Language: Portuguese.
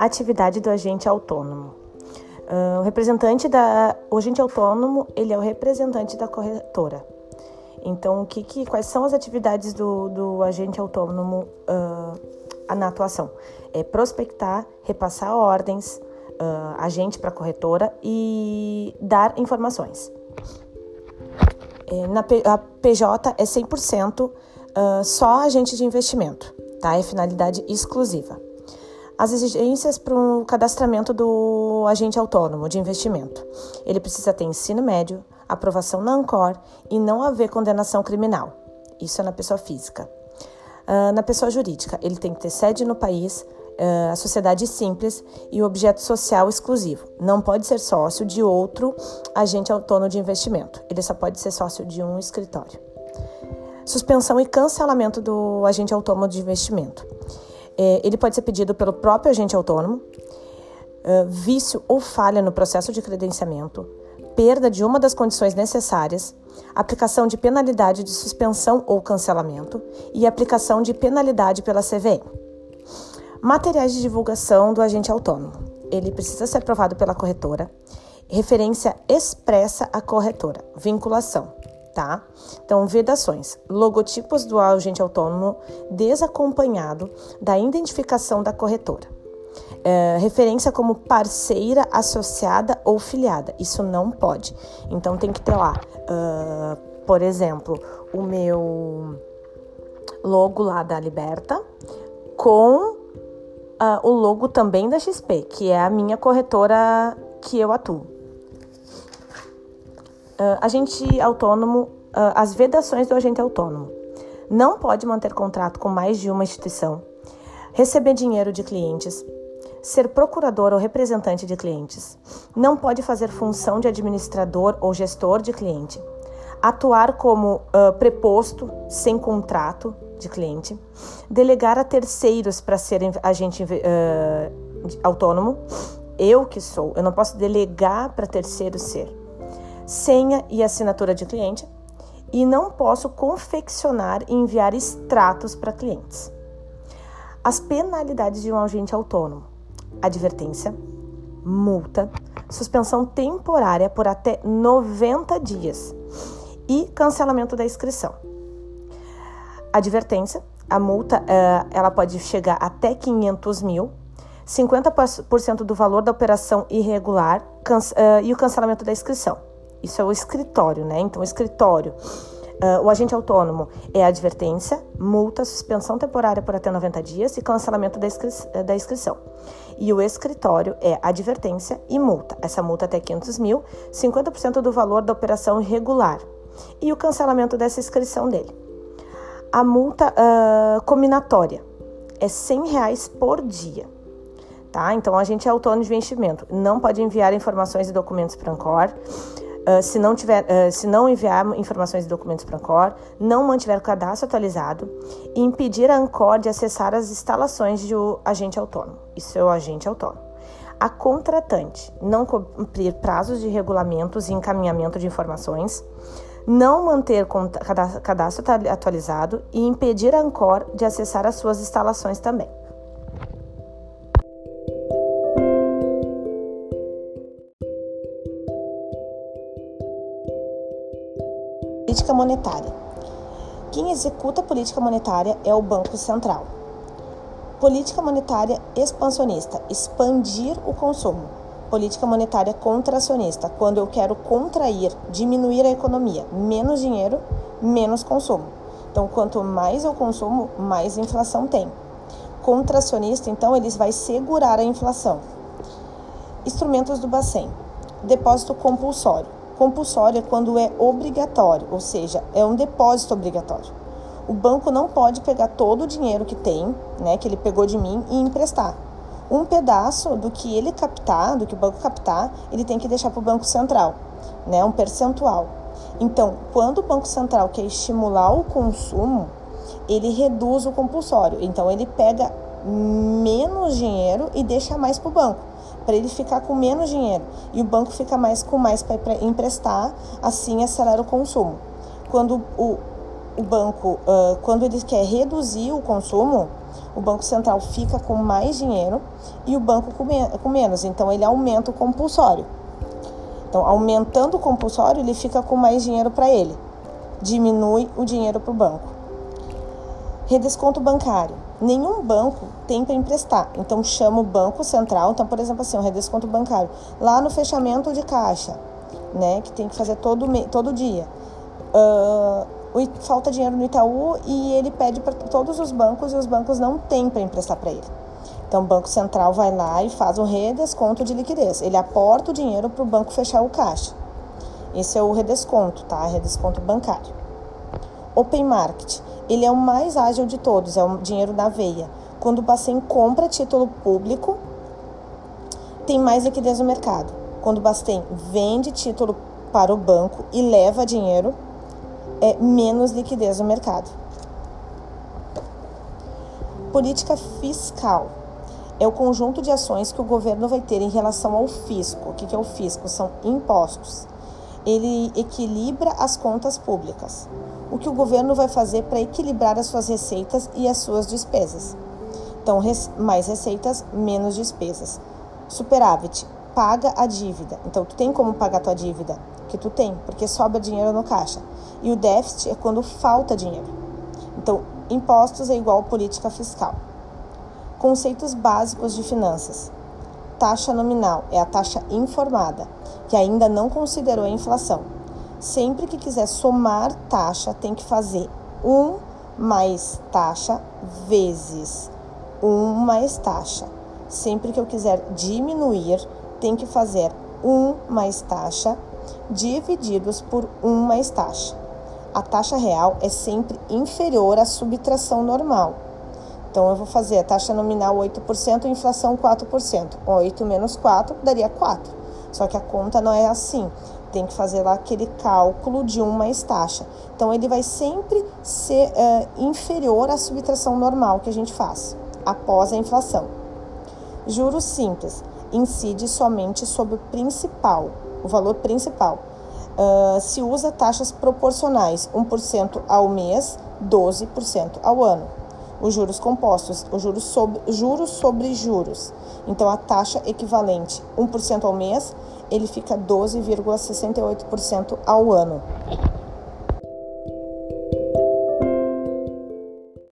Atividade do agente autônomo. Uh, o representante da o agente autônomo ele é o representante da corretora. Então, o que, que quais são as atividades do, do agente autônomo uh, na atuação? É prospectar, repassar ordens, uh, agente para corretora e dar informações. É, na a PJ é 100% uh, só agente de investimento, tá? É finalidade exclusiva. As exigências para o cadastramento do agente autônomo de investimento. Ele precisa ter ensino médio, aprovação na ANCOR e não haver condenação criminal. Isso é na pessoa física. Uh, na pessoa jurídica, ele tem que ter sede no país, uh, a sociedade simples e o objeto social exclusivo. Não pode ser sócio de outro agente autônomo de investimento. Ele só pode ser sócio de um escritório. Suspensão e cancelamento do agente autônomo de investimento. É, ele pode ser pedido pelo próprio agente autônomo, é, vício ou falha no processo de credenciamento, perda de uma das condições necessárias, aplicação de penalidade de suspensão ou cancelamento e aplicação de penalidade pela CVM. Materiais de divulgação do agente autônomo. Ele precisa ser aprovado pela corretora. Referência expressa à corretora. Vinculação tá? Então, vedações: logotipos do agente autônomo desacompanhado da identificação da corretora. É, referência como parceira, associada ou filiada. Isso não pode. Então, tem que ter lá, uh, por exemplo, o meu logo lá da Liberta com uh, o logo também da XP, que é a minha corretora que eu atuo. Uh, agente autônomo, uh, as vedações do agente autônomo. Não pode manter contrato com mais de uma instituição, receber dinheiro de clientes, ser procurador ou representante de clientes, não pode fazer função de administrador ou gestor de cliente, atuar como uh, preposto sem contrato de cliente, delegar a terceiros para ser agente uh, autônomo. Eu que sou, eu não posso delegar para terceiros ser senha e assinatura de cliente e não posso confeccionar e enviar extratos para clientes. As penalidades de um agente autônomo: advertência, multa, suspensão temporária por até 90 dias e cancelamento da inscrição. Advertência: a multa eh, ela pode chegar até 500 mil, 50% do valor da operação irregular eh, e o cancelamento da inscrição. Isso é o escritório, né? Então, o escritório, uh, o agente autônomo é advertência, multa, suspensão temporária por até 90 dias e cancelamento da, inscri da inscrição. E o escritório é advertência e multa. Essa multa até 500 mil, 50% do valor da operação irregular e o cancelamento dessa inscrição dele. A multa uh, combinatória é 100 reais por dia. Tá? Então, a gente é autônomo de investimento. Não pode enviar informações e documentos para a Ancor. Uh, se, não tiver, uh, se não enviar informações e documentos para a Ancor, não mantiver o cadastro atualizado e impedir a Ancor de acessar as instalações do agente autônomo. É o agente autônomo. A contratante não cumprir prazos de regulamentos e encaminhamento de informações, não manter cadastro atualizado e impedir a Ancor de acessar as suas instalações também. Política monetária. Quem executa a política monetária é o Banco Central. Política monetária expansionista, expandir o consumo. Política monetária contracionista, quando eu quero contrair, diminuir a economia, menos dinheiro, menos consumo. Então, quanto mais eu consumo, mais inflação tem. Contracionista, então, eles vai segurar a inflação. Instrumentos do Bacen. Depósito compulsório Compulsório é quando é obrigatório, ou seja, é um depósito obrigatório. O banco não pode pegar todo o dinheiro que tem, né, que ele pegou de mim e emprestar. Um pedaço do que ele captar, do que o banco captar, ele tem que deixar para o Banco Central, né, um percentual. Então, quando o Banco Central quer estimular o consumo, ele reduz o compulsório. Então, ele pega menos dinheiro e deixa mais para o banco para ele ficar com menos dinheiro e o banco fica mais com mais para emprestar, assim acelera o consumo. Quando o, o banco, uh, quando ele quer reduzir o consumo, o Banco Central fica com mais dinheiro e o banco com, me com menos. Então, ele aumenta o compulsório. Então, aumentando o compulsório, ele fica com mais dinheiro para ele. Diminui o dinheiro para o banco. Redesconto bancário. Nenhum banco tem para emprestar. Então, chama o Banco Central. Então, por exemplo, assim, um redesconto bancário. Lá no fechamento de caixa, né, que tem que fazer todo, todo dia. Uh, falta dinheiro no Itaú e ele pede para todos os bancos e os bancos não têm para emprestar para ele. Então, o Banco Central vai lá e faz um redesconto de liquidez. Ele aporta o dinheiro para o banco fechar o caixa. Esse é o redesconto, tá? Redesconto bancário. Open Market. Ele é o mais ágil de todos, é o dinheiro na veia. Quando o Bacen compra título público, tem mais liquidez no mercado. Quando o Bacen vende título para o banco e leva dinheiro, é menos liquidez no mercado. Política fiscal é o conjunto de ações que o governo vai ter em relação ao fisco. O que é o fisco? São impostos. Ele equilibra as contas públicas. O que o governo vai fazer para equilibrar as suas receitas e as suas despesas? Então, mais receitas, menos despesas. Superávit, paga a dívida. Então, tu tem como pagar tua dívida? Que tu tem, porque sobra dinheiro no caixa. E o déficit é quando falta dinheiro. Então, impostos é igual política fiscal. Conceitos básicos de finanças. Taxa nominal é a taxa informada, que ainda não considerou a inflação. Sempre que quiser somar taxa, tem que fazer 1 mais taxa vezes 1 mais taxa. Sempre que eu quiser diminuir, tem que fazer 1 mais taxa divididos por 1 mais taxa a taxa real é sempre inferior à subtração normal. Então, eu vou fazer a taxa nominal 8%, inflação 4%. 8 menos 4 daria 4. Só que a conta não é assim. Tem que fazer lá aquele cálculo de 1 mais taxa. Então, ele vai sempre ser uh, inferior à subtração normal que a gente faz após a inflação. Juros simples incide somente sobre o principal, o valor principal uh, se usa taxas proporcionais, 1% ao mês, 12% ao ano. Os juros compostos, os juros sobre, juros sobre juros. Então, a taxa equivalente 1% ao mês, ele fica 12,68% ao ano.